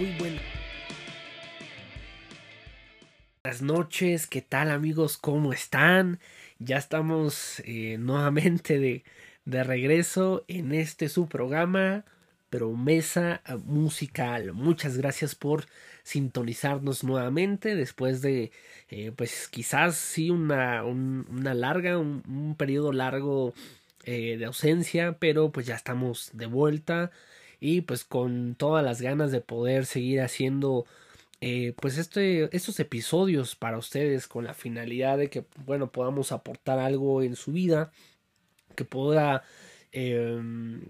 muy buenas noches, ¿qué tal amigos? ¿Cómo están? Ya estamos eh, nuevamente de, de regreso en este su programa promesa musical. Muchas gracias por sintonizarnos nuevamente después de, eh, pues quizás sí, una, una larga, un, periodo largo eh, de ausencia, pero pues ya estamos de vuelta y pues con todas las ganas de poder seguir haciendo eh, pues este, estos episodios para ustedes con la finalidad de que bueno podamos aportar algo en su vida que pueda Em,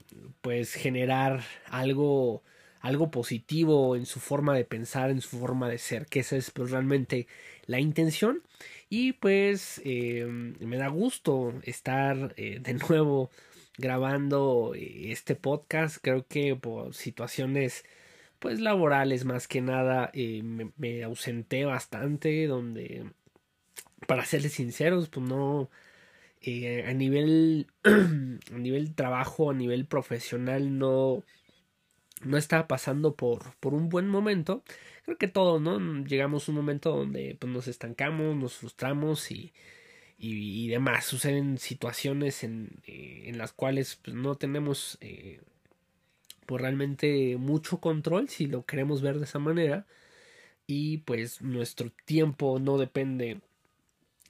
pues generar algo algo positivo en su forma de pensar, en su forma de ser, que esa es pues realmente la intención. Y pues em, me da gusto estar eh, de nuevo grabando eh, este podcast. Creo que por situaciones pues laborales más que nada eh, me, ausenté bastante donde para serles sinceros pues no eh, a nivel a nivel trabajo a nivel profesional no no estaba pasando por por un buen momento creo que todo no llegamos a un momento donde pues, nos estancamos nos frustramos y y, demás suceden situaciones en, eh, en las cuales pues, no tenemos eh, pues realmente mucho control si lo queremos ver de esa manera y pues nuestro tiempo no depende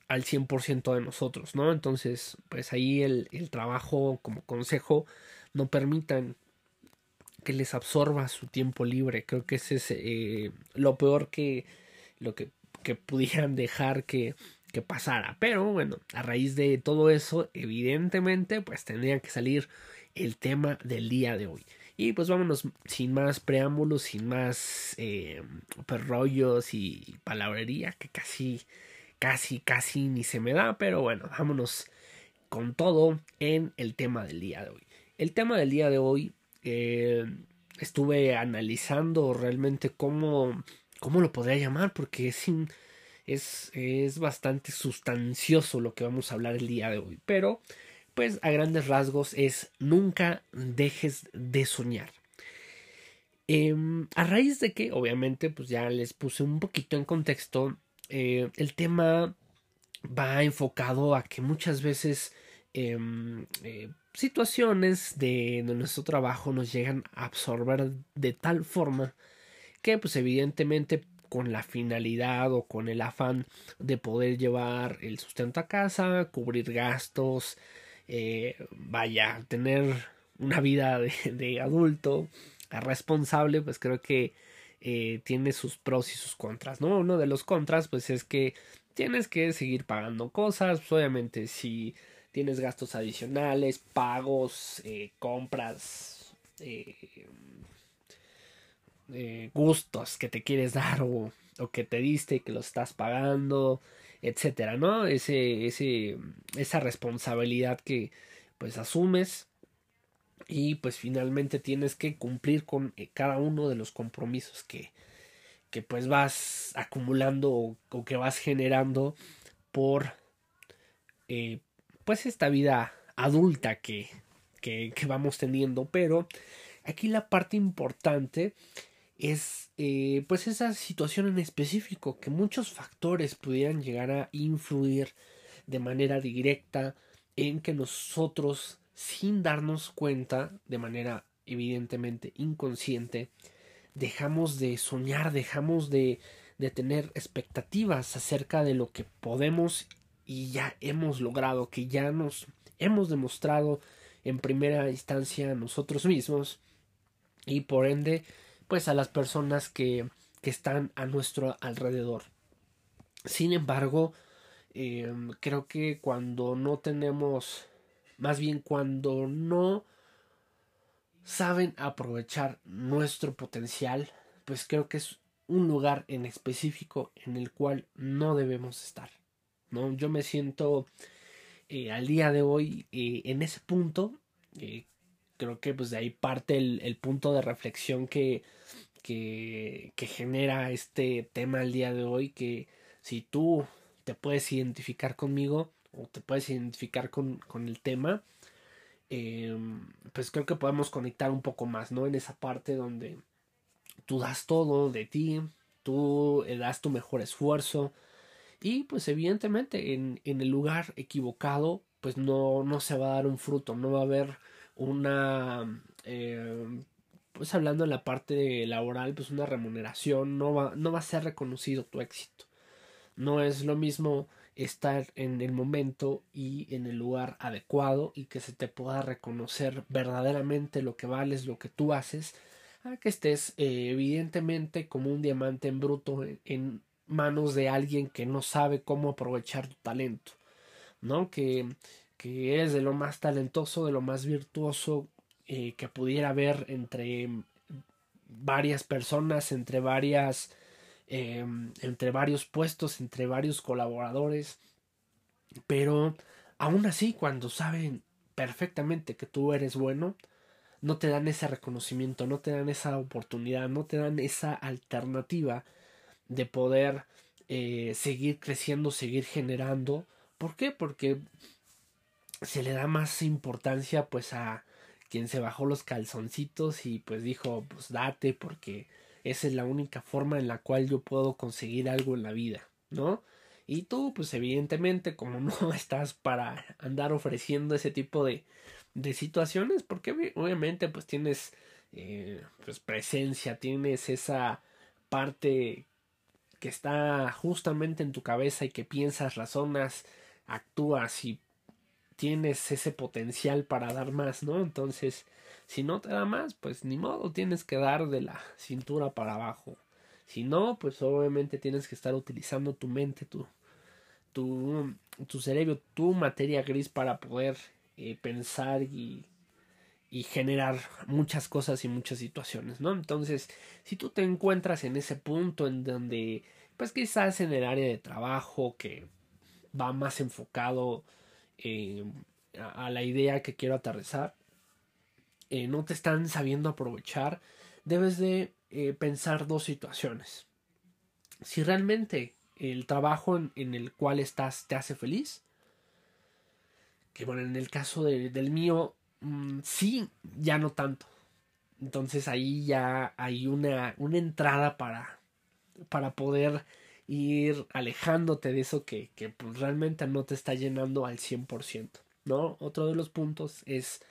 al 100% de nosotros, ¿no? Entonces, pues ahí el, el trabajo como consejo no permitan que les absorba su tiempo libre. Creo que ese es eh, lo peor que lo que, que pudieran dejar que, que, pasara. Pero bueno, a raíz de todo eso, evidentemente, pues tendría que salir el tema del día de hoy. Y pues vámonos sin más preámbulos, sin más eh, perrollos y palabrería, que casi casi, casi ni se me da, pero bueno, vámonos con todo en el tema del día de hoy. El tema del día de hoy eh, estuve analizando realmente cómo, cómo lo podría llamar, porque es, es, es bastante sustancioso lo que vamos a hablar el día de hoy, pero pues a grandes rasgos es nunca dejes de soñar. Em, a raíz de que, obviamente, pues ya les puse un poquito en contexto eh, el tema va enfocado a que muchas veces em, eh, situaciones de, nuestro trabajo nos llegan a absorber de tal forma que pues evidentemente con la finalidad o con el afán de poder llevar el sustento a casa, cubrir gastos, eh, vaya, tener una vida de, adulto responsable, pues creo que eh, tiene sus pros y sus contras, ¿no? Uno de los contras, pues es que tienes que seguir pagando cosas, pues, obviamente si tienes gastos adicionales, pagos, eh, compras, eh, gustos que te quieres dar o, o, que te diste y que los estás pagando, etcétera, ¿no? Ese, ese, esa responsabilidad que pues asumes y pues finalmente tienes que cumplir con eh, cada uno de los compromisos que, que pues vas acumulando o, que vas generando por eh, pues esta vida adulta que, que, que, vamos teniendo pero aquí la parte importante es eh, pues esa situación en específico que muchos factores pudieran llegar a influir de manera directa en que nosotros sin darnos cuenta, de manera evidentemente inconsciente, dejamos de soñar, dejamos de, de tener expectativas acerca de lo que podemos y ya hemos logrado, que ya nos hemos demostrado en primera instancia nosotros mismos y por ende pues a las personas que, que están a nuestro alrededor. Sin embargo, eh, creo que cuando no tenemos más bien cuando no saben aprovechar nuestro potencial, pues creo que es un lugar en específico en el cual no debemos estar. ¿no? Yo me siento eh, al día de hoy eh, en ese punto. Creo que pues de ahí parte el, punto de reflexión que, que, que genera este tema al día de hoy. Que si tú te puedes identificar conmigo, o te puedes identificar con, con el tema, eh, pues creo que podemos conectar un poco más, ¿no? En esa parte donde tú das todo de ti, tú eh, das tu mejor esfuerzo y pues evidentemente en, en el lugar equivocado pues no, no se va a dar un fruto, no va a haber una, eh, pues hablando en la parte laboral, pues una remuneración, no va, no va a ser reconocido tu éxito. No es lo mismo estar en el momento y en el lugar adecuado y que se te pueda reconocer verdaderamente lo que vales, lo que tú haces, a que estés eh, evidentemente como un diamante en bruto en, manos de alguien que no sabe cómo aprovechar tu talento, ¿no? Que, que eres de lo más talentoso, de lo más virtuoso eh, que pudiera haber entre varias personas, entre varias Em, entre varios puestos, entre varios colaboradores, pero aún así cuando saben perfectamente que tú eres bueno, no te dan ese reconocimiento, no te dan esa oportunidad, no te dan esa alternativa de poder eh, seguir creciendo, seguir generando. ¿Por qué? Porque se le da más importancia pues a quien se bajó los calzoncitos y pues dijo pues date porque esa es la única forma en la cual yo puedo conseguir algo en la vida, ¿no? Y tú, pues evidentemente, como no estás para andar ofreciendo ese tipo de, de situaciones, porque obviamente pues tienes eh, pues presencia, tienes esa parte que está justamente en tu cabeza y que piensas, razonas, actúas y tienes ese potencial para dar más, ¿no? Entonces, si no te da más, pues ni modo, tienes que dar de la cintura para abajo. Si no, pues obviamente tienes que estar utilizando tu mente, tu, tu, tu cerebro, tu materia gris para poder eh, pensar y, y generar muchas cosas y muchas situaciones, ¿no? Entonces, si tú te encuentras en ese punto en donde, pues quizás en el área de trabajo que va más enfocado eh, a la idea que quiero aterrizar, eh, no te están sabiendo aprovechar, debes de eh, pensar dos situaciones. Si realmente el trabajo en, el cual estás te hace feliz, que bueno, en el caso del mío, mm, sí, ya no tanto. Entonces ahí ya hay una, una entrada para, para poder ir alejándote de eso que, que pues, realmente no te está llenando al 100%. ¿no? Otro de los puntos es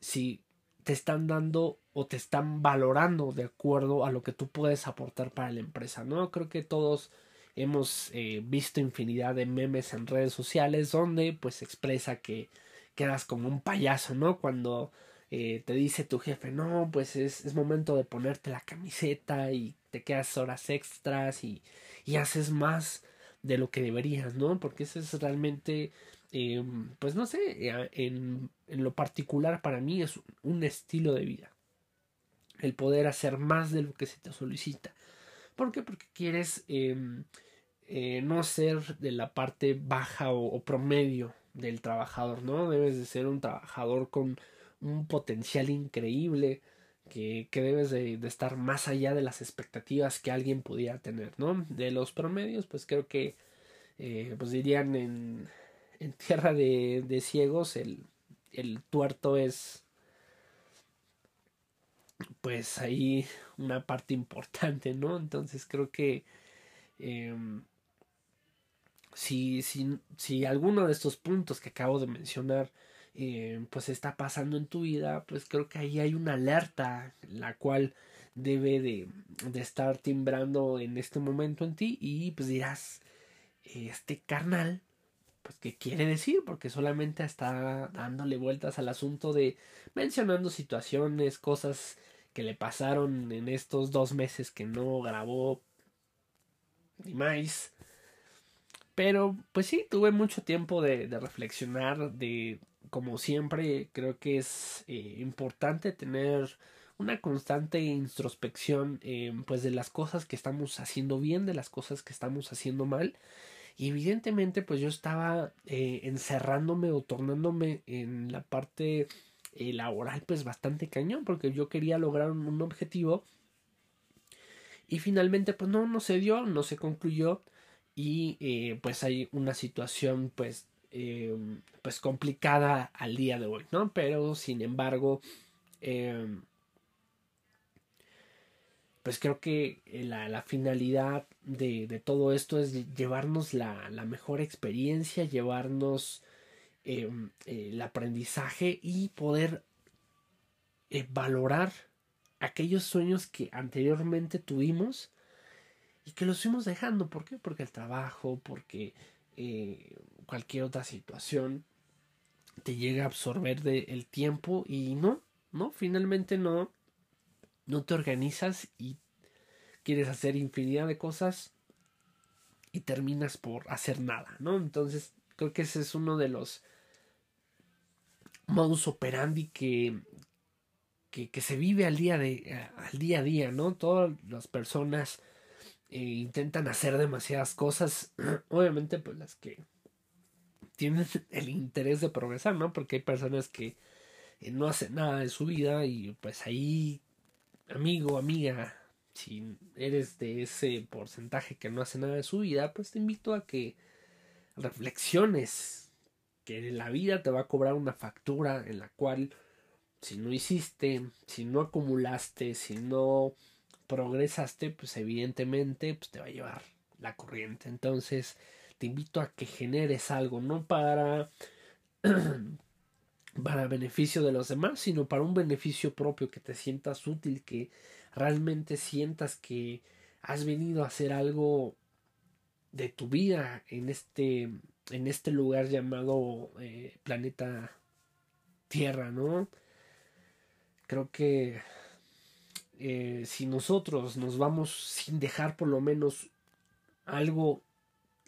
si te están dando o te están valorando de acuerdo a lo que tú puedes aportar para la empresa, ¿no? Creo que todos hemos eh, visto infinidad de memes en redes sociales donde pues expresa que quedas como un payaso, ¿no? Cuando eh, te dice tu jefe, no, pues es, es, momento de ponerte la camiseta y te quedas horas extras y, y haces más de lo que deberías, ¿no? Porque eso es realmente Em, pues no sé, eh, en, en, lo particular para mí es un estilo de vida. El poder hacer más de lo que se te solicita. ¿Por qué? Porque quieres em, eh, no ser de la parte baja o, promedio del trabajador, ¿no? Debes de ser un trabajador con un potencial increíble, que, que debes de, de, estar más allá de las expectativas que alguien pudiera tener, ¿no? De los promedios, pues creo que, eh, pues dirían en, en tierra de, de ciegos el, el tuerto es pues ahí una parte importante, ¿no? Entonces creo que eh, si, si, si, alguno de estos puntos que acabo de mencionar eh, pues está pasando en tu vida, pues creo que ahí hay una alerta la cual debe de, de estar timbrando en este momento en ti y pues dirás, este carnal pues qué quiere decir, porque solamente está dándole vueltas al asunto de mencionando situaciones, cosas que le pasaron en estos dos meses que no grabó ni más. Pero pues sí, tuve mucho tiempo de, de reflexionar, de como siempre creo que es eh, importante tener una constante introspección eh, pues de las cosas que estamos haciendo bien, de las cosas que estamos haciendo mal. Y evidentemente pues yo estaba eh, encerrándome o tornándome en la parte eh, laboral pues bastante cañón porque yo quería lograr un, objetivo. Y finalmente pues no, no se dio, no se concluyó. Y pues hay una situación pues pues complicada al día de hoy, ¿no? Pero sin embargo pues creo que eh, la, la finalidad de, de, todo esto es llevarnos la, la mejor experiencia, llevarnos eh, el aprendizaje y poder eh, valorar aquellos sueños que anteriormente tuvimos y que los fuimos dejando. ¿Por qué? Porque el trabajo, porque cualquier otra situación te llega a absorber de el tiempo y no, no, finalmente no, no te organizas y quieres hacer infinidad de cosas y terminas por hacer nada, ¿no? Entonces creo que ese es uno de los modus operandi que, que, que se vive al día, de, al día a día, ¿no? Todas las personas eh, intentan hacer demasiadas cosas, obviamente pues las que tienen el interés de progresar, ¿no? Porque hay personas que eh, no hacen nada de su vida y pues ahí, amigo, amiga, si eres de ese porcentaje que no hace nada de su vida, pues te invito a que reflexiones que la vida te va a cobrar una factura en la cual si no hiciste, si no acumulaste, si no progresaste, pues evidentemente pues te va a llevar la corriente. Entonces, te invito a que generes algo, no para para beneficio de los demás, sino para un beneficio propio, que te sientas útil, que realmente sientas que has venido a hacer algo de tu vida en este en este lugar llamado eh, planeta Tierra, ¿no? Creo que eh, si nosotros nos vamos sin dejar por lo menos algo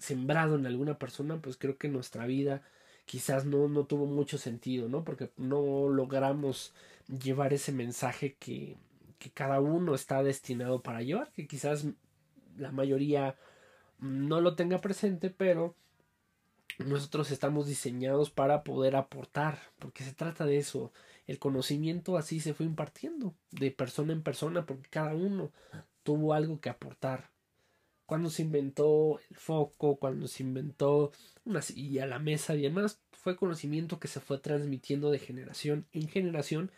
sembrado en alguna persona, pues creo que nuestra vida quizás no, no tuvo mucho sentido, ¿no? Porque no logramos llevar ese mensaje que, que cada uno está destinado para llevar, que quizás la mayoría no lo tenga presente, pero nosotros estamos diseñados para poder aportar, porque se trata de eso. El conocimiento así se fue impartiendo de persona en persona, porque cada uno tuvo algo que aportar. Cuando se inventó el foco, cuando se inventó una silla, la mesa y demás, fue conocimiento que se fue transmitiendo de generación en generación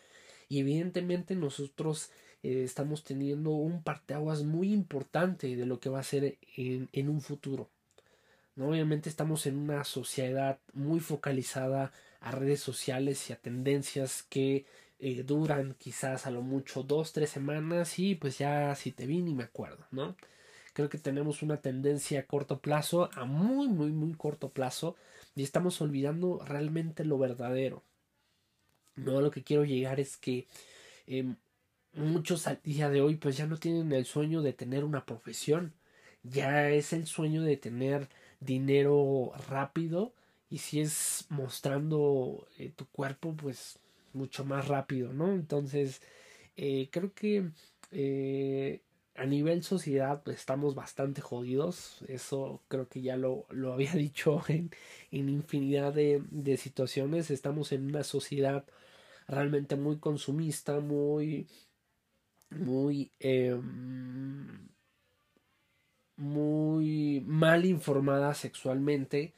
y evidentemente nosotros eh, estamos teniendo un parteaguas muy importante de lo que va a ser en, en un futuro. ¿no? Obviamente estamos en una sociedad muy focalizada a redes sociales y a tendencias que eh, duran quizás a lo mucho dos, tres semanas y pues ya si te vi ni me acuerdo, ¿no? Creo que tenemos una tendencia a corto plazo, a muy, muy, muy corto plazo y estamos olvidando realmente lo verdadero. No, lo que quiero llegar es que em, muchos al día de hoy pues ya no tienen el sueño de tener una profesión, ya es el sueño de tener dinero rápido y si es mostrando eh, tu cuerpo pues mucho más rápido no entonces eh, creo que eh, a nivel sociedad estamos bastante jodidos eso creo que ya lo, lo había dicho en, en infinidad de, de situaciones estamos en una sociedad realmente muy consumista muy muy em, muy mal informada sexualmente,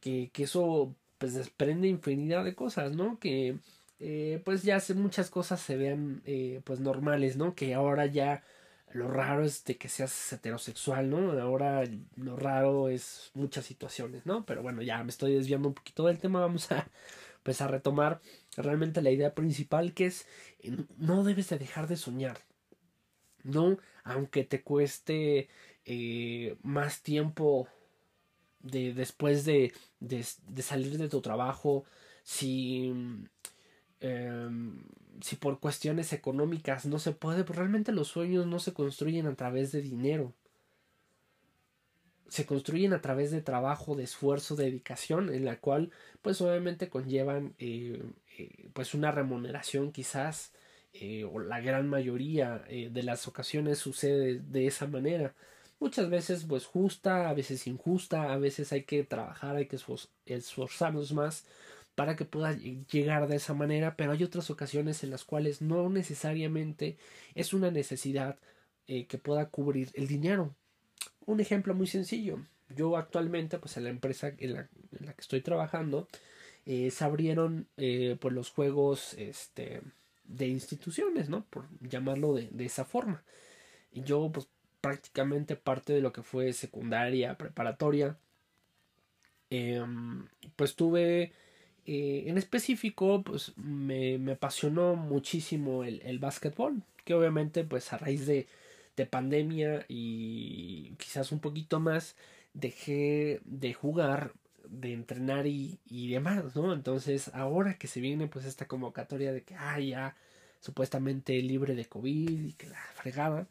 que, que eso pues desprende infinidad de cosas, ¿no? Que eh, pues ya muchas cosas se vean eh, pues normales, ¿no? Que ahora ya lo raro es de que seas heterosexual, ¿no? Ahora lo raro es muchas situaciones, ¿no? Pero bueno, ya me estoy desviando un poquito del tema, vamos a pues a retomar realmente la idea principal que es no debes de dejar de soñar. No, aunque te cueste eh, más tiempo de, después de, de, salir de tu trabajo, si, em, si por cuestiones económicas no se puede, pues realmente los sueños no se construyen a través de dinero. Se construyen a través de trabajo, de esfuerzo, de dedicación, en la cual pues obviamente conllevan eh, eh, pues una remuneración quizás o la gran mayoría de las ocasiones sucede de esa manera muchas veces pues justa, a veces injusta, a veces hay que trabajar, hay que esforzarnos más para que pueda llegar de esa manera, pero hay otras ocasiones en las cuales no necesariamente es una necesidad eh, que pueda cubrir el dinero. Un ejemplo muy sencillo. Yo actualmente, pues en la empresa en la, que estoy trabajando, eh, se abrieron eh, pues los juegos este, de instituciones, ¿no? Por llamarlo de, de esa forma. Y yo pues prácticamente parte de lo que fue secundaria, preparatoria, em, pues tuve eh, en específico pues me, me apasionó muchísimo el, el básquetbol que obviamente pues a raíz de, de pandemia y quizás un poquito más dejé de jugar de entrenar y, y, demás, ¿no? Entonces, ahora que se viene pues esta convocatoria de que, ah, ya supuestamente libre de COVID y que la fregada,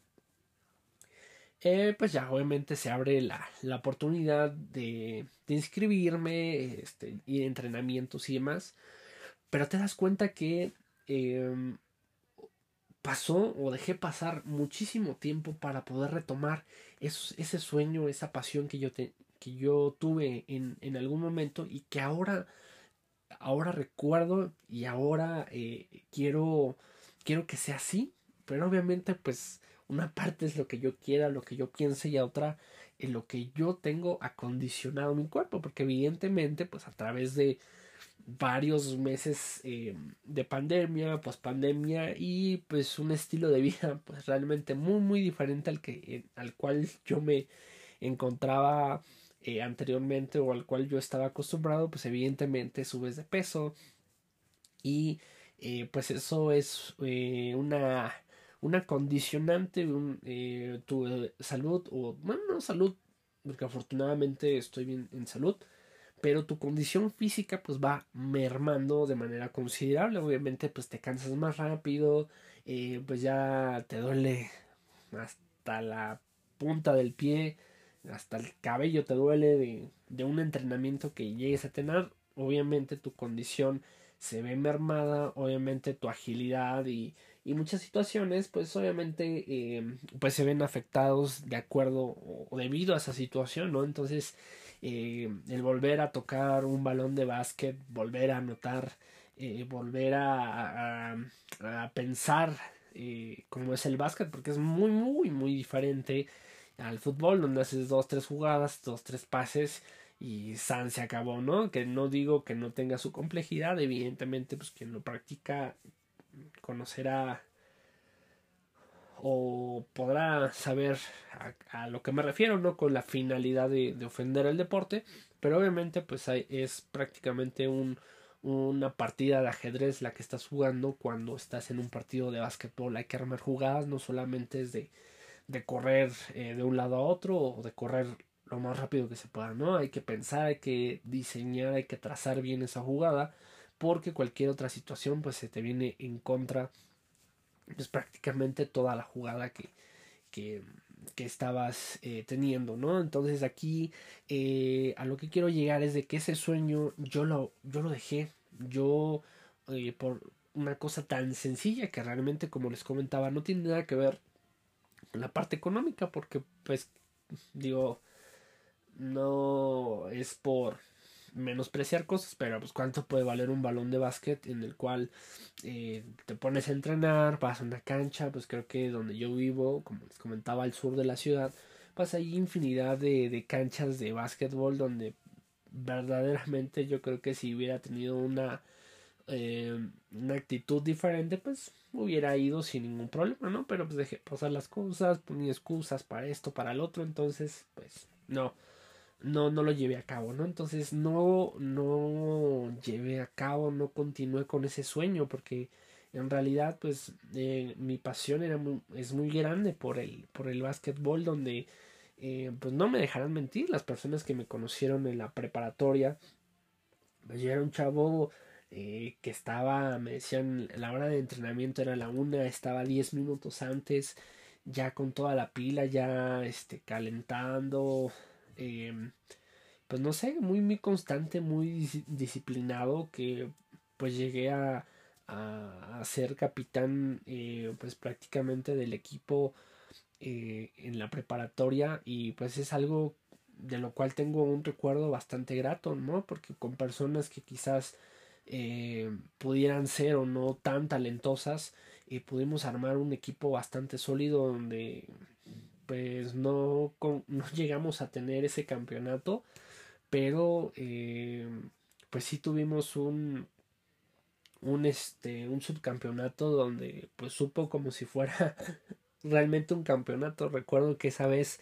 eh, pues ya obviamente se abre la, la oportunidad de, de, inscribirme este, y de entrenamientos y demás, pero te das cuenta que eh, pasó o dejé pasar muchísimo tiempo para poder retomar ese sueño, esa pasión que yo, te, que yo tuve en, en algún momento y que ahora, ahora recuerdo y ahora eh, quiero, quiero que sea así, pero obviamente pues una parte es lo que yo quiera, lo que yo piense y otra en lo que yo tengo acondicionado mi cuerpo, porque evidentemente pues a través de varios meses eh, de pandemia, pospandemia y pues un estilo de vida pues realmente muy muy diferente al que eh, al cual yo me encontraba eh, anteriormente o al cual yo estaba acostumbrado pues evidentemente subes de peso y pues eso es una una condicionante un, tu salud o bueno no salud porque afortunadamente estoy bien en salud pero tu condición física pues va mermando de manera considerable. Obviamente pues te cansas más rápido eh, pues ya te duele hasta la punta del pie hasta el cabello te duele de, de un entrenamiento que llegues a tener. Obviamente tu condición se ve mermada obviamente tu agilidad y, y muchas situaciones pues obviamente eh, pues se ven afectados de acuerdo o debido a esa situación no entonces eh, el volver a tocar un balón de básquet, volver a anotar, eh, volver a, a, pensar eh, cómo es el básquet, porque es muy, muy, muy diferente al fútbol, donde haces dos, tres jugadas, dos, tres pases y San se acabó, ¿no? Que no digo que no tenga su complejidad, evidentemente, pues quien lo practica conocerá o podrá saber a, lo que me refiero, no con la finalidad de, ofender el deporte, pero obviamente pues es prácticamente un, una partida de ajedrez la que estás jugando cuando estás en un partido de básquetbol, hay que armar jugadas, no solamente es de, de correr eh, de un lado a otro o de correr lo más rápido que se pueda, ¿no? Hay que pensar, hay que diseñar, hay que trazar bien esa jugada, porque cualquier otra situación pues se te viene en contra pues prácticamente toda la jugada que, que, que estabas eh, teniendo, ¿no? Entonces aquí eh, a lo que quiero llegar es de que ese sueño yo lo, yo lo dejé, yo eh, por una cosa tan sencilla que realmente como les comentaba no tiene nada que ver con la parte económica porque pues digo no es por menospreciar cosas, pero pues cuánto puede valer un balón de básquet en el cual eh, te pones a entrenar, vas a una cancha, pues creo que donde yo vivo, como les comentaba, al sur de la ciudad, pues hay infinidad de, de canchas de básquetbol donde verdaderamente yo creo que si hubiera tenido una eh, una actitud diferente pues hubiera ido sin ningún problema no pero pues dejé pasar las cosas ponía excusas para esto para el otro entonces pues no no, no lo llevé a cabo, ¿no? Entonces no, no llevé a cabo, no continué con ese sueño porque en realidad pues eh, mi pasión era es muy grande por el, por el básquetbol donde eh, pues no me dejarán mentir las personas que me conocieron en la preparatoria pues yo era un chavo eh, que estaba me decían la hora de entrenamiento era la una estaba diez minutos antes ya con toda la pila ya este calentando Em, pues no sé, muy, muy constante, muy disciplinado, que pues llegué a, a, ser capitán eh, pues prácticamente del equipo eh, en la preparatoria y pues es algo de lo cual tengo un recuerdo bastante grato, ¿no? Porque con personas que quizás eh, pudieran ser o no tan talentosas, pudimos armar un equipo bastante sólido donde pues no, no llegamos a tener ese campeonato, pero eh, pues sí tuvimos un, un, este, un subcampeonato donde pues supo como si fuera realmente un campeonato. Recuerdo que esa vez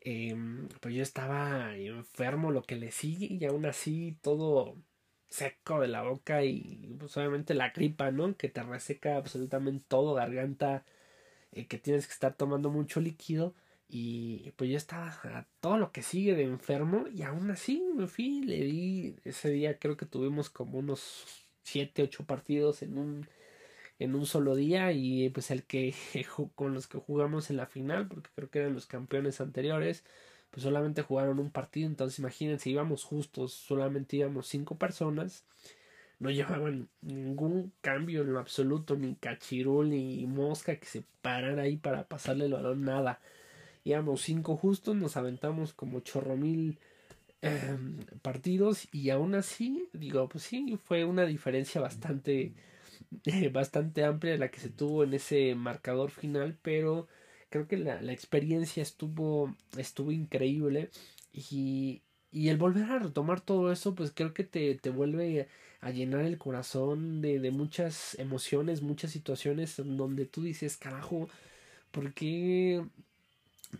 em, pues yo estaba enfermo, lo que le sigue, y aún así todo seco de la boca y pues obviamente la gripa, ¿no? Que te reseca absolutamente todo, garganta, eh, que tienes que estar tomando mucho líquido. Y pues yo estaba a todo lo que sigue de enfermo y aún así me fui, le di, ese día creo que tuvimos como unos 7, 8 partidos en un, en un solo día y pues el que con los que jugamos en la final, porque creo que eran los campeones anteriores, pues solamente jugaron un partido, entonces imagínense, íbamos justos, solamente íbamos cinco personas, no llevaban ningún cambio en lo absoluto, ni cachirul, ni mosca que se parara ahí para pasarle el balón, nada. Íbamos cinco justos, nos aventamos como chorro mil em, partidos y aún así, digo, pues sí, fue una diferencia bastante, bastante amplia la que se tuvo en ese marcador final, pero creo que la, la experiencia estuvo, estuvo increíble y, y el volver a retomar todo eso, pues creo que te, te vuelve a llenar el corazón de, de muchas emociones, muchas situaciones donde tú dices, carajo, ¿por qué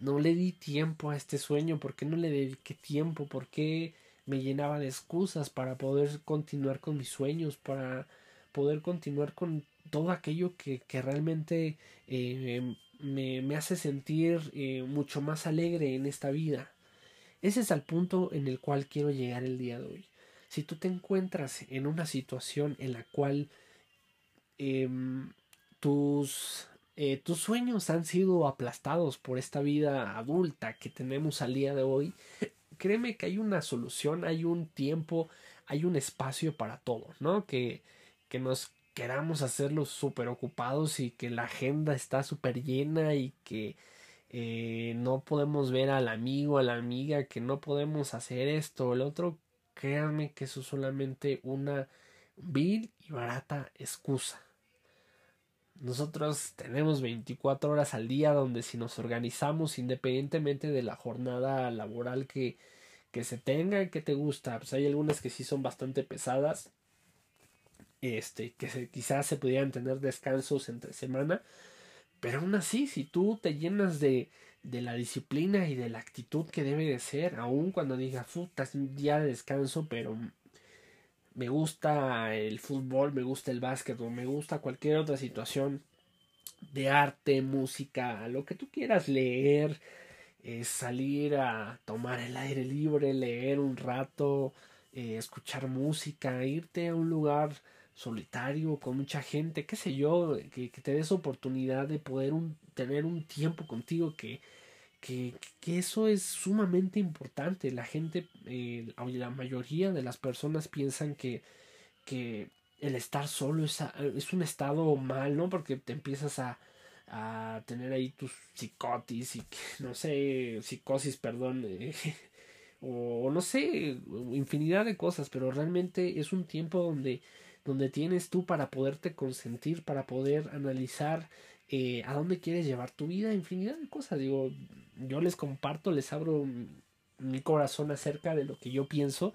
no le di tiempo a este sueño? ¿Por qué no le dediqué tiempo? ¿Por qué me llenaba de excusas para poder continuar con mis sueños, para poder continuar con todo aquello que, que realmente eh, me, me hace sentir eh, mucho más alegre en esta vida. Ese es el punto en el cual quiero llegar el día de hoy. Si tú te encuentras en una situación en la cual em, tus, eh, tus sueños han sido aplastados por esta vida adulta que tenemos al día de hoy, créeme que hay una solución, hay un tiempo, hay un espacio para todo, ¿no? Que, que nos queramos hacerlos súper ocupados y que la agenda está súper llena y que eh, no podemos ver al amigo, a la amiga, que no podemos hacer esto o el otro, créanme que eso es solamente una vil y barata excusa. Nosotros tenemos 24 horas al día donde si nos organizamos independientemente de la jornada laboral que, que se tenga, que te gusta, pues hay algunas que sí son bastante pesadas, este, que quizás se pudieran tener descansos entre semana, pero aún así, si tú te llenas de, de la disciplina y de la actitud que debe de ser, aun cuando digas, puta, es un día de descanso, pero me gusta el fútbol, me gusta el básquet o me gusta cualquier otra situación de arte, música, lo que tú quieras leer, eh, salir a tomar el aire libre, leer un rato, eh, escuchar música, irte a un lugar solitario, con mucha gente, qué sé yo, que, te des oportunidad de poder tener un tiempo contigo que, que, que, eso es sumamente importante. La gente, eh, la mayoría de las personas piensan que, que el estar solo es, es un estado mal, ¿no? Porque te empiezas a, a tener ahí tus psicotis y no sé, psicosis, perdón, eh, o no sé, infinidad de cosas, pero realmente es un tiempo donde donde tienes tú para poderte consentir, para poder analizar eh, a dónde quieres llevar tu vida, infinidad de cosas. Digo, yo les comparto, les abro mi corazón acerca de lo que yo pienso,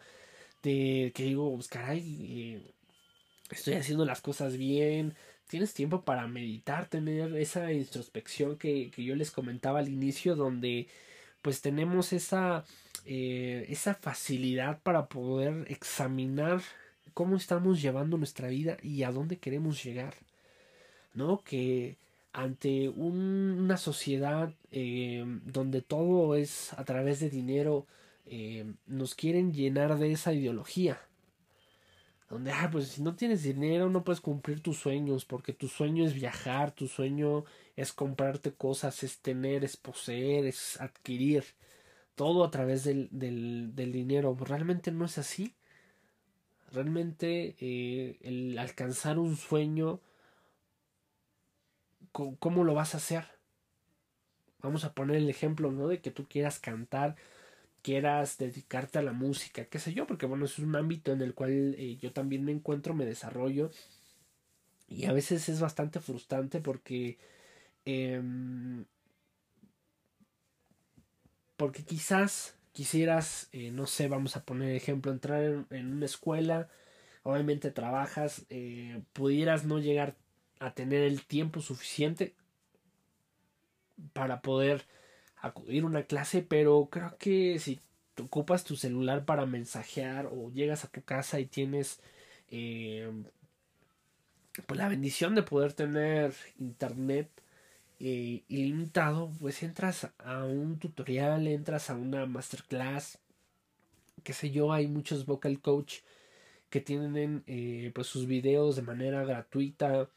de que digo, pues caray, eh, estoy haciendo las cosas bien, tienes tiempo para meditar, tener esa introspección que, que yo les comentaba al inicio, donde pues tenemos esa, eh, esa facilidad para poder examinar cómo estamos llevando nuestra vida y a dónde queremos llegar. ¿No? Que ante una sociedad eh, donde todo es a través de dinero, eh, nos quieren llenar de esa ideología. Donde, ah, pues si no tienes dinero no puedes cumplir tus sueños, porque tu sueño es viajar, tu sueño es comprarte cosas, es tener, es poseer, es adquirir. Todo a través del, del, del dinero. Realmente no es así. Realmente eh, el alcanzar un sueño, ¿cómo lo vas a hacer? Vamos a poner el ejemplo, ¿no? De que tú quieras cantar, quieras dedicarte a la música, qué sé yo, porque bueno, es un ámbito en el cual eh, yo también me encuentro, me desarrollo. Y a veces es bastante frustrante porque... Em, porque quizás quisieras, eh, no sé, vamos a poner ejemplo, entrar en, una escuela, obviamente trabajas, eh, pudieras no llegar a tener el tiempo suficiente, para poder acudir a una clase, pero creo que si ocupas tu celular para mensajear o llegas a tu casa y tienes eh, pues la bendición de poder tener internet eh, ilimitado, pues entras a un tutorial, entras a una masterclass, qué sé yo, hay muchos vocal coach que tienen eh, pues sus videos de manera gratuita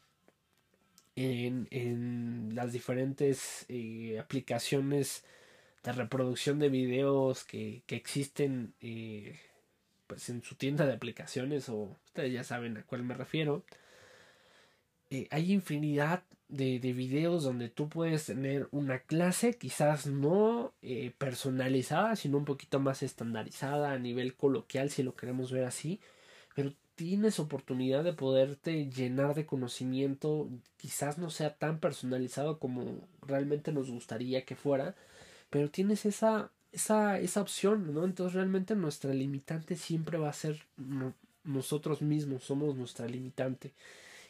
en, en las diferentes eh, aplicaciones de reproducción de videos que, que existen pues en su tienda de aplicaciones o ustedes ya saben a cuál me refiero. Eh, hay infinidad de, de, videos donde tú puedes tener una clase, quizás no eh, personalizada, sino un poquito más estandarizada a nivel coloquial, si lo queremos ver así, pero tienes oportunidad de poderte llenar de conocimiento, quizás no sea tan personalizado como realmente nos gustaría que fuera, pero tienes esa, esa, esa opción, ¿no? Entonces realmente nuestra limitante siempre va a ser nosotros mismos, somos nuestra limitante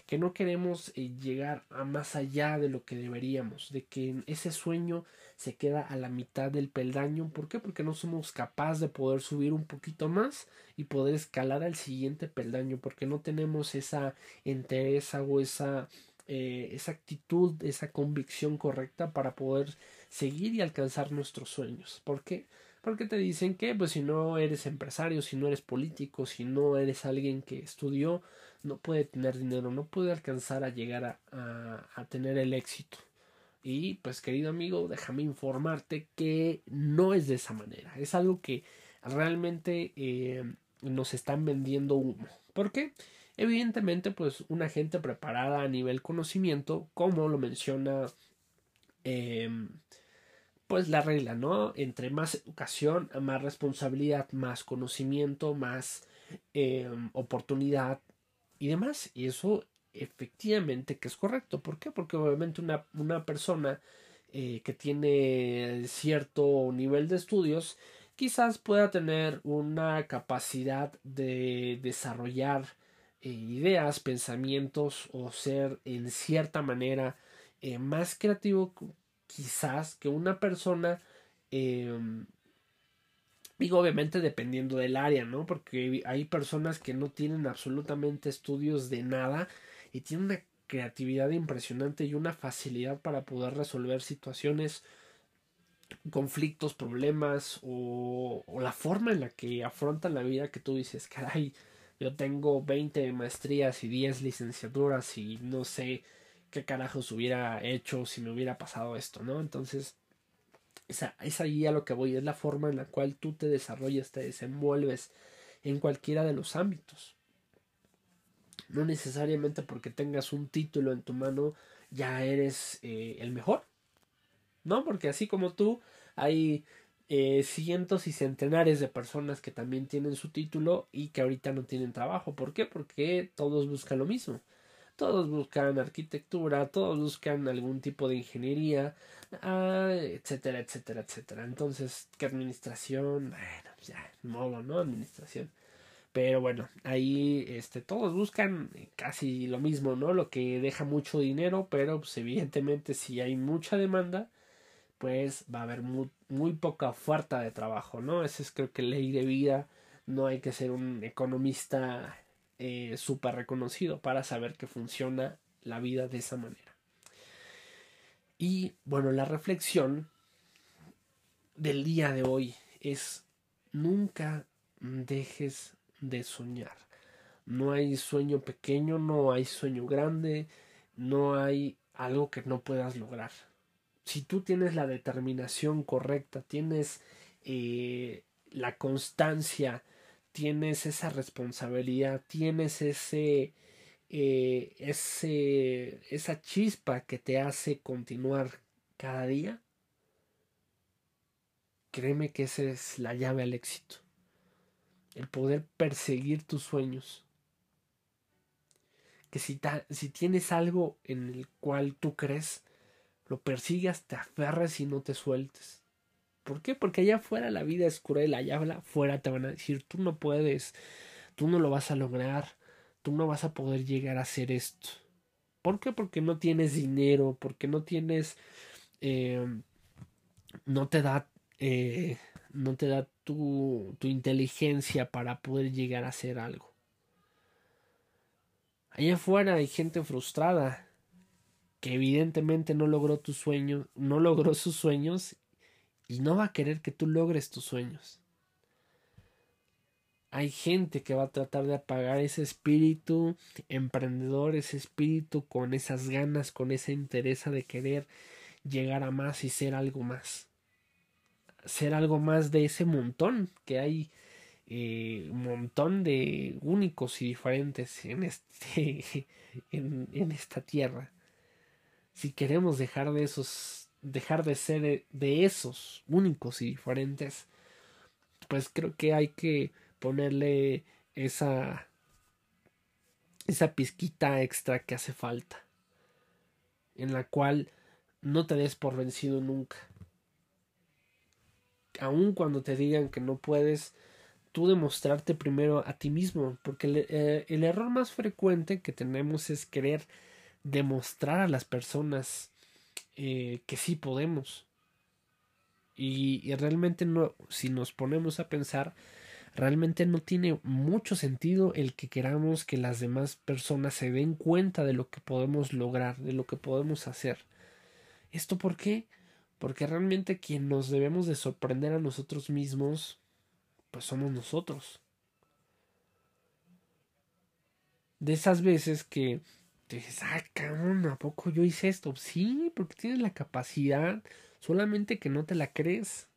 que no queremos eh, llegar a más allá de lo que deberíamos, de que ese sueño se queda a la mitad del peldaño. ¿Por qué? Porque no somos capaces de poder subir un poquito más y poder escalar al siguiente peldaño, porque no tenemos esa entereza o esa, eh, esa actitud, esa convicción correcta para poder seguir y alcanzar nuestros sueños. ¿Por qué? Porque te dicen que, pues si no eres empresario, si no eres político, si no eres alguien que estudió, no puede tener dinero, no puede alcanzar a llegar a, a, tener el éxito. Y pues querido amigo, déjame informarte que no es de esa manera. Es algo que realmente eh, nos están vendiendo humo. ¿Por qué? Evidentemente, pues una gente preparada a nivel conocimiento, como lo menciona eh, pues la regla, ¿no? Entre más educación, más responsabilidad, más conocimiento, más eh, oportunidad, y demás. Y eso efectivamente que es correcto. ¿Por qué? Porque obviamente una, una persona eh, que tiene cierto nivel de estudios quizás pueda tener una capacidad de desarrollar eh, ideas, pensamientos o ser en cierta manera eh, más creativo quizás que una persona em, Digo, obviamente dependiendo del área, ¿no? Porque hay personas que no tienen absolutamente estudios de nada y tienen una creatividad impresionante y una facilidad para poder resolver situaciones, conflictos, problemas o, la forma en la que afrontan la vida que tú dices, caray, yo tengo 20 maestrías y 10 licenciaturas y no sé qué carajos hubiera hecho si me hubiera pasado esto, ¿no? Entonces, es ahí a lo que voy, es la forma en la cual tú te desarrollas, te desenvuelves en cualquiera de los ámbitos. No necesariamente porque tengas un título en tu mano ya eres eh, el mejor. No, porque así como tú, hay eh, cientos y centenares de personas que también tienen su título y que ahorita no tienen trabajo. ¿Por qué? Porque todos buscan lo mismo. Todos buscan arquitectura, todos buscan algún tipo de ingeniería, ah, etcétera, etcétera, etcétera. Entonces, ¿qué administración? Bueno, pues ya, modo, ¿no? Administración. Pero bueno, ahí este, todos buscan casi lo mismo, ¿no? Lo que deja mucho dinero, pero pues evidentemente si hay mucha demanda, pues va a haber muy, muy poca oferta de trabajo, ¿no? Esa es creo que ley de vida. No hay que ser un economista eh, súper reconocido para saber que funciona la vida de esa manera. Y bueno, la reflexión del día de hoy es nunca dejes de soñar. No hay sueño pequeño, no hay sueño grande, no hay algo que no puedas lograr. Si tú tienes la determinación correcta, tienes eh, la constancia, tienes esa responsabilidad, tienes ese, eh, ese, esa chispa que te hace continuar cada día, créeme que esa es la llave al éxito. El poder perseguir tus sueños. Que si, si tienes algo en el cual tú crees, lo persigas, te aferres y no te sueltes. ¿Por qué? Porque allá afuera la vida es cruel, allá afuera te van a decir, tú no puedes, tú no lo vas a lograr, tú no vas a poder llegar a hacer esto. ¿Por qué? Porque no tienes dinero, porque no tienes eh, no te da, eh, no te da tu, tu inteligencia para poder llegar a hacer algo. Allá afuera hay gente frustrada que evidentemente no logró tus sueños, no logró sus sueños y no va a querer que tú logres tus sueños. Hay gente que va a tratar de apagar ese espíritu emprendedor, ese espíritu con esas ganas, con esa interés de querer llegar a más y ser algo más. Ser algo más de ese montón que hay eh, un montón de únicos y diferentes en este en esta tierra si queremos dejar de esos, dejar de ser de esos únicos y diferentes, pues creo que hay que ponerle esa esa pizquita extra que hace falta, en la cual no te des por vencido nunca. Aun cuando te digan que no puedes, tú demostrarte primero a ti mismo, porque el, eh, el error más frecuente que tenemos es querer demostrar a las personas eh, que sí podemos. Y, realmente no, si nos ponemos a pensar, realmente no tiene mucho sentido el que queramos que las demás personas se den cuenta de lo que podemos lograr, de lo que podemos hacer. ¿Esto por qué? Porque realmente quien nos debemos de sorprender a nosotros mismos, pues somos nosotros. De esas veces que te dices, ah, cabrón, ¿a poco yo hice esto? Sí, porque tienes la capacidad, solamente que no te la crees.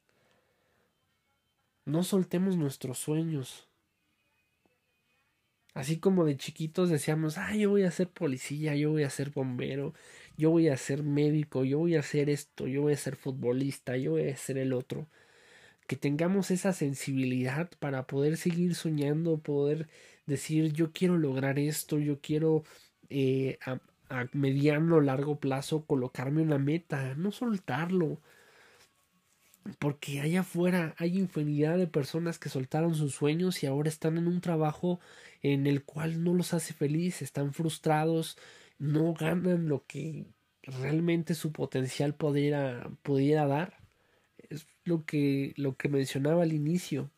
No soltemos nuestros sueños. Así como de chiquitos decíamos, ah, yo voy a ser policía, yo voy a ser bombero, yo voy a ser médico, yo voy a hacer esto, yo voy a ser futbolista, yo voy a ser el otro. Que tengamos esa sensibilidad para poder seguir soñando, poder decir, yo quiero lograr esto, yo quiero eh, a, mediano o largo plazo colocarme una meta, no soltarlo. Porque allá afuera hay infinidad de personas que soltaron sus sueños y ahora están en un trabajo en el cual no los hace feliz, están frustrados, no ganan lo que realmente su potencial pudiera, pudiera dar. Es lo que, lo que mencionaba al inicio.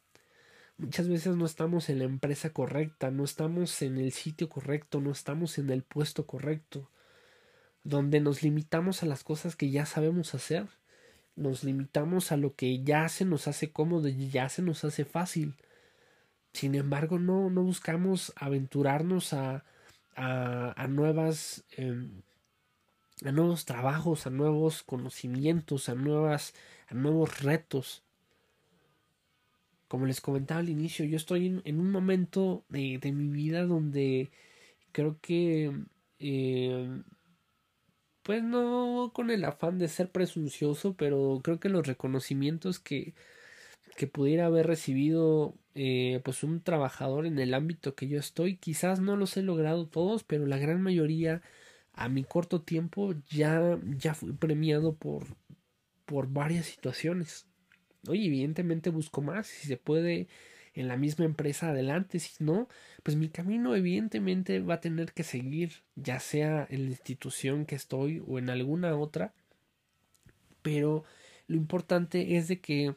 Muchas veces no estamos en la empresa correcta, no estamos en el sitio correcto, no estamos en el puesto correcto, donde nos limitamos a las cosas que ya sabemos hacer, nos limitamos a lo que ya se nos hace cómodo y ya se nos hace fácil. Sin embargo, no, no buscamos aventurarnos a, a, a nuevas em, a nuevos trabajos, a nuevos conocimientos, a nuevas, a nuevos retos como les comentaba al inicio, yo estoy en, un momento de, mi vida donde creo que, eh, pues no con el afán de ser presuncioso, pero creo que los reconocimientos que, que pudiera haber recibido eh, pues un trabajador en el ámbito que yo estoy, quizás no los he logrado todos, pero la gran mayoría a mi corto tiempo ya, ya fui premiado por, por varias situaciones. Oye, evidentemente busco más, si se puede en la misma empresa adelante, si no, pues mi camino evidentemente va a tener que seguir, ya sea en la institución que estoy o en alguna otra, pero lo importante es de que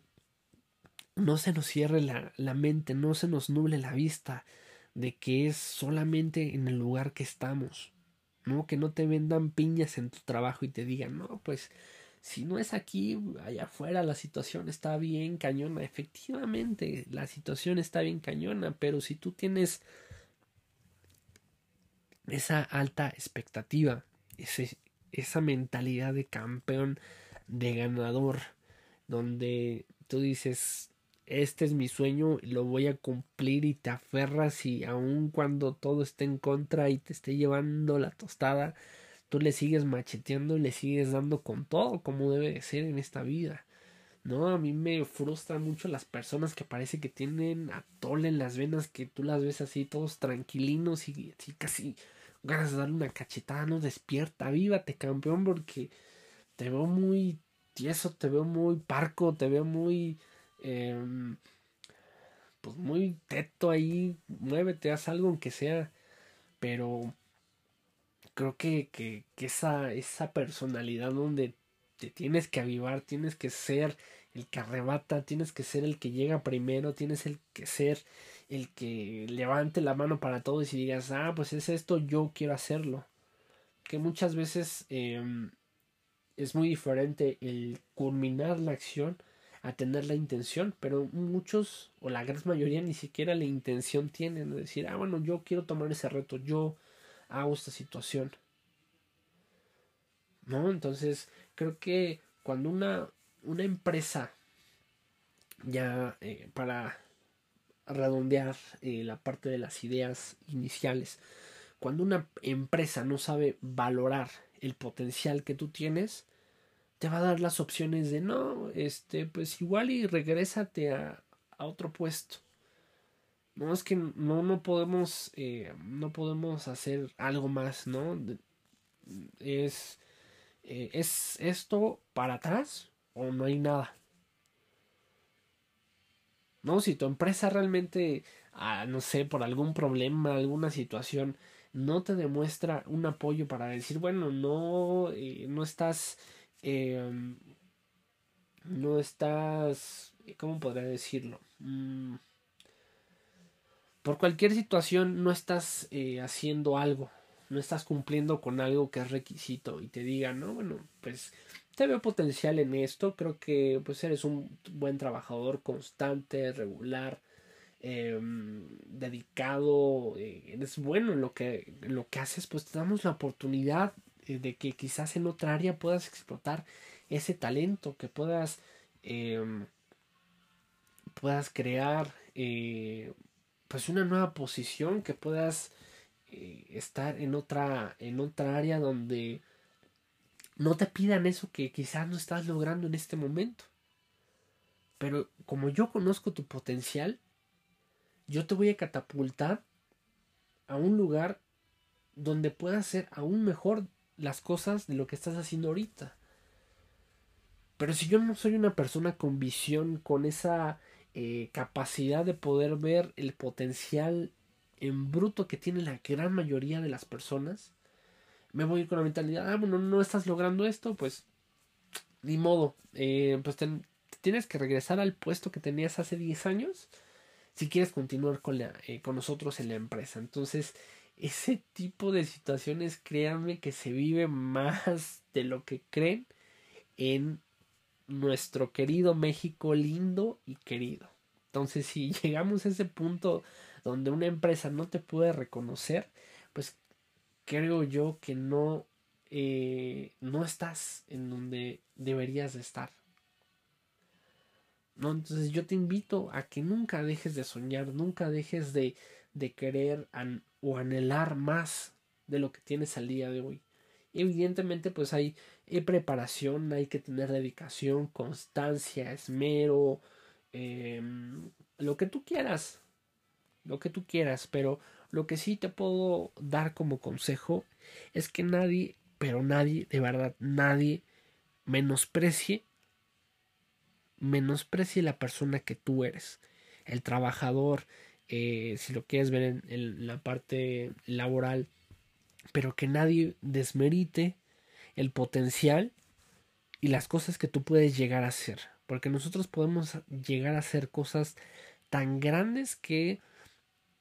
no se nos cierre la, la mente, no se nos nuble la vista de que es solamente en el lugar que estamos, ¿no? Que no te vendan piñas en tu trabajo y te digan, no, pues si no es aquí, allá afuera la situación está bien cañona. Efectivamente, la situación está bien cañona, pero si tú tienes esa alta expectativa, ese, esa mentalidad de campeón, de ganador, donde tú dices, este es mi sueño, lo voy a cumplir y te aferras y aun cuando todo esté en contra y te esté llevando la tostada, tú le sigues macheteando y le sigues dando con todo como debe de ser en esta vida. No, a mí me frustran mucho las personas que parece que tienen atole en las venas, que tú las ves así todos tranquilinos y casi ganas de darle una cachetada, no despierta, vívate campeón porque te veo muy tieso, te veo muy parco, te veo muy em, pues muy teto ahí, muévete, haz algo aunque sea, pero creo que, que, esa, esa personalidad donde te tienes que avivar, tienes que ser el que arrebata, tienes que ser el que llega primero, tienes el que ser el que levante la mano para todos y digas, ah, pues es esto, yo quiero hacerlo. Que muchas veces em, es muy diferente el culminar la acción a tener la intención, pero muchos o la gran mayoría ni siquiera la intención tienen de decir, ah, bueno, yo quiero tomar ese reto, yo hago esta situación. ¿No? Entonces, creo que cuando una, una empresa, ya eh, para redondear eh, la parte de las ideas iniciales, cuando una empresa no sabe valorar el potencial que tú tienes, te va a dar las opciones de no, este, pues igual y regrésate a, a otro puesto. No es que no, no podemos, eh, no podemos hacer algo más, ¿no? Es, eh, es esto para atrás o no hay nada. No, si tu empresa realmente, ah, no sé, por algún problema, alguna situación, no te demuestra un apoyo para decir, bueno, no, eh, no estás Em, no estás, ¿cómo podría decirlo? Mm, por cualquier situación no estás eh, haciendo algo, no estás cumpliendo con algo que es requisito y te digan, no, bueno, pues te veo potencial en esto, creo que pues eres un buen trabajador constante, regular, em, dedicado, eh, eres bueno en lo que, lo que haces, pues te damos la oportunidad eh, de que quizás en otra área puedas explotar ese talento, que puedas, em, puedas crear pues una nueva posición, que puedas eh, estar en otra, en otra área donde no te pidan eso que quizás no estás logrando en este momento. Pero como yo conozco tu potencial, yo te voy a catapultar a un lugar donde puedas ser aún mejor las cosas de lo que estás haciendo ahorita. Pero si yo no soy una persona con visión, con esa eh, capacidad de poder ver el potencial en bruto que tiene la gran mayoría de las personas, me voy con la mentalidad, ah, bueno, no estás logrando esto, pues ni modo, eh, pues tienes que regresar al puesto que tenías hace 10 años si quieres continuar con, la, eh, con nosotros en la empresa. Entonces, ese tipo de situaciones, créanme que se vive más de lo que creen en nuestro querido México lindo y querido. Entonces, si llegamos a ese punto donde una empresa no te puede reconocer, pues creo yo que no, eh, no estás en donde deberías de estar. ¿No? Entonces yo te invito a que nunca dejes de soñar, nunca dejes de, de querer o anhelar más de lo que tienes al día de hoy. Evidentemente, pues hay eh, preparación, hay que tener dedicación, constancia, esmero, em, lo que tú quieras, lo que tú quieras, pero lo que sí te puedo dar como consejo es que nadie, pero nadie, de verdad, nadie menosprecie, menosprecie la persona que tú eres, el trabajador, eh, si lo quieres ver en, la parte laboral, pero que nadie desmerite el potencial y las cosas que tú puedes llegar a hacer, porque nosotros podemos llegar a hacer cosas tan grandes que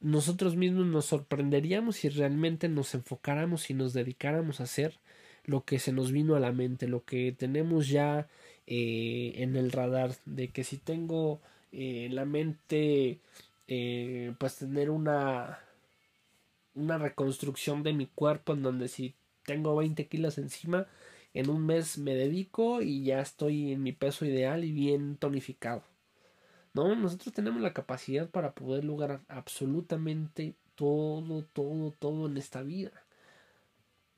nosotros mismos nos sorprenderíamos si realmente nos enfocáramos y nos dedicáramos a hacer lo que se nos vino a la mente, lo que tenemos ya eh, en el radar, de que si tengo eh, la mente eh, pues tener una una reconstrucción de mi cuerpo en donde si tengo 20 kilos encima en un mes me dedico y ya estoy en mi peso ideal y bien tonificado. No nosotros tenemos la capacidad para poder lograr absolutamente todo todo todo en esta vida.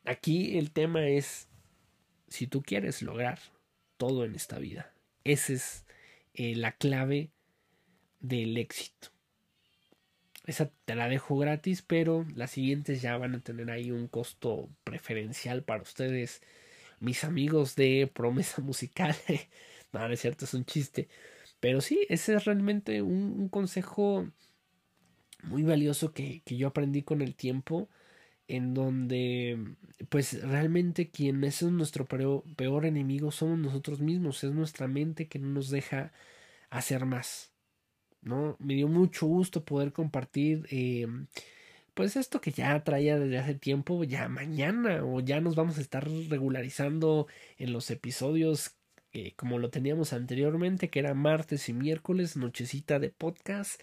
Aquí el tema es si tú quieres lograr todo en esta vida esa es eh, la clave del éxito esa te la dejo gratis, pero las siguientes ya van a tener ahí un costo preferencial para ustedes, mis amigos de promesa musical. no, no es cierto, es un chiste. Pero sí, ese es realmente un, consejo muy valioso que, que, yo aprendí con el tiempo. en donde pues realmente quien es nuestro peor, peor enemigo somos nosotros mismos, es nuestra mente que no nos deja hacer más. ¿No? Me dio mucho gusto poder compartir eh, pues esto que ya traía desde hace tiempo, ya mañana o ya nos vamos a estar regularizando en los episodios eh, como lo teníamos anteriormente, que era martes y miércoles, nochecita de podcast,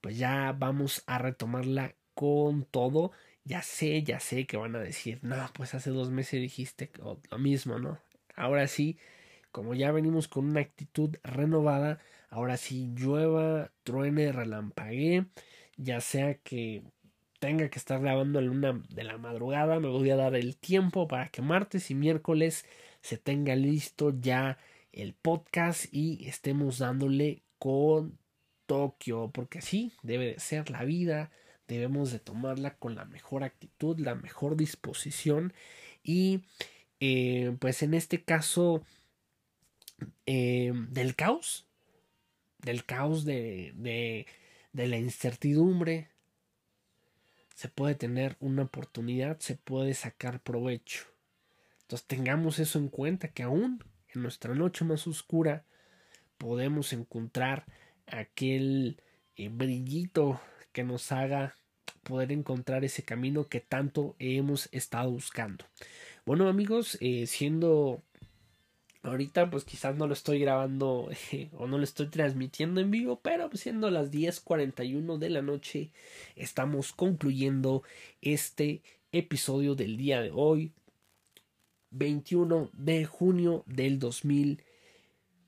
pues ya vamos a retomarla con todo. Ya sé, ya sé que van a decir, no, pues hace dos meses dijiste lo mismo, ¿no? Ahora sí, como ya venimos con una actitud renovada, ahora sí llueva, truene, relampaguee, ya sea que tenga que estar grabando la luna de la madrugada, me voy a dar el tiempo para que martes y miércoles se tenga listo ya el podcast y estemos dándole con Tokio, porque así debe de ser la vida, debemos de tomarla con la mejor actitud, la mejor disposición y eh, pues en este caso eh, del caos, del caos de, de, de la incertidumbre, se puede tener una oportunidad, se puede sacar provecho. Entonces tengamos eso en cuenta, que aún en nuestra noche más oscura podemos encontrar aquel eh, brillito que nos haga poder encontrar ese camino que tanto hemos estado buscando. Bueno amigos, eh, siendo ahorita pues quizás no lo estoy grabando o no lo estoy transmitiendo en vivo, pero pues, siendo las 10:41 de la noche estamos concluyendo este episodio del día de hoy, 21 de junio del 2000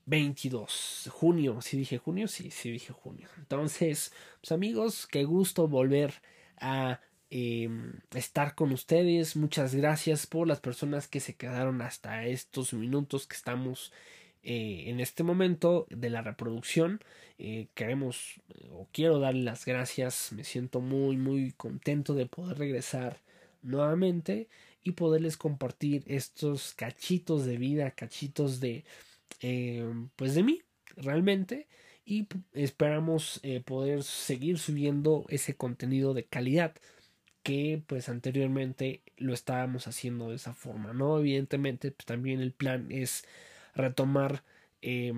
22. Junio, si dije junio, sí, sí dije junio. Entonces, pues amigos, qué gusto volver a em, estar con ustedes. Muchas gracias por las personas que se quedaron hasta estos minutos que estamos eh, en este momento de la reproducción. Eh, queremos o quiero darle las gracias. Me siento muy, muy contento de poder regresar nuevamente y poderles compartir estos cachitos de vida, cachitos de eh, pues de mí realmente y esperamos eh, poder seguir subiendo ese contenido de calidad que pues anteriormente lo estábamos haciendo de esa forma no evidentemente pues, también el plan es retomar eh,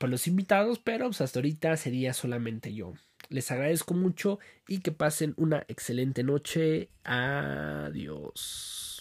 los invitados pero pues, hasta ahorita sería solamente yo. Les agradezco mucho y que pasen una excelente noche. Adiós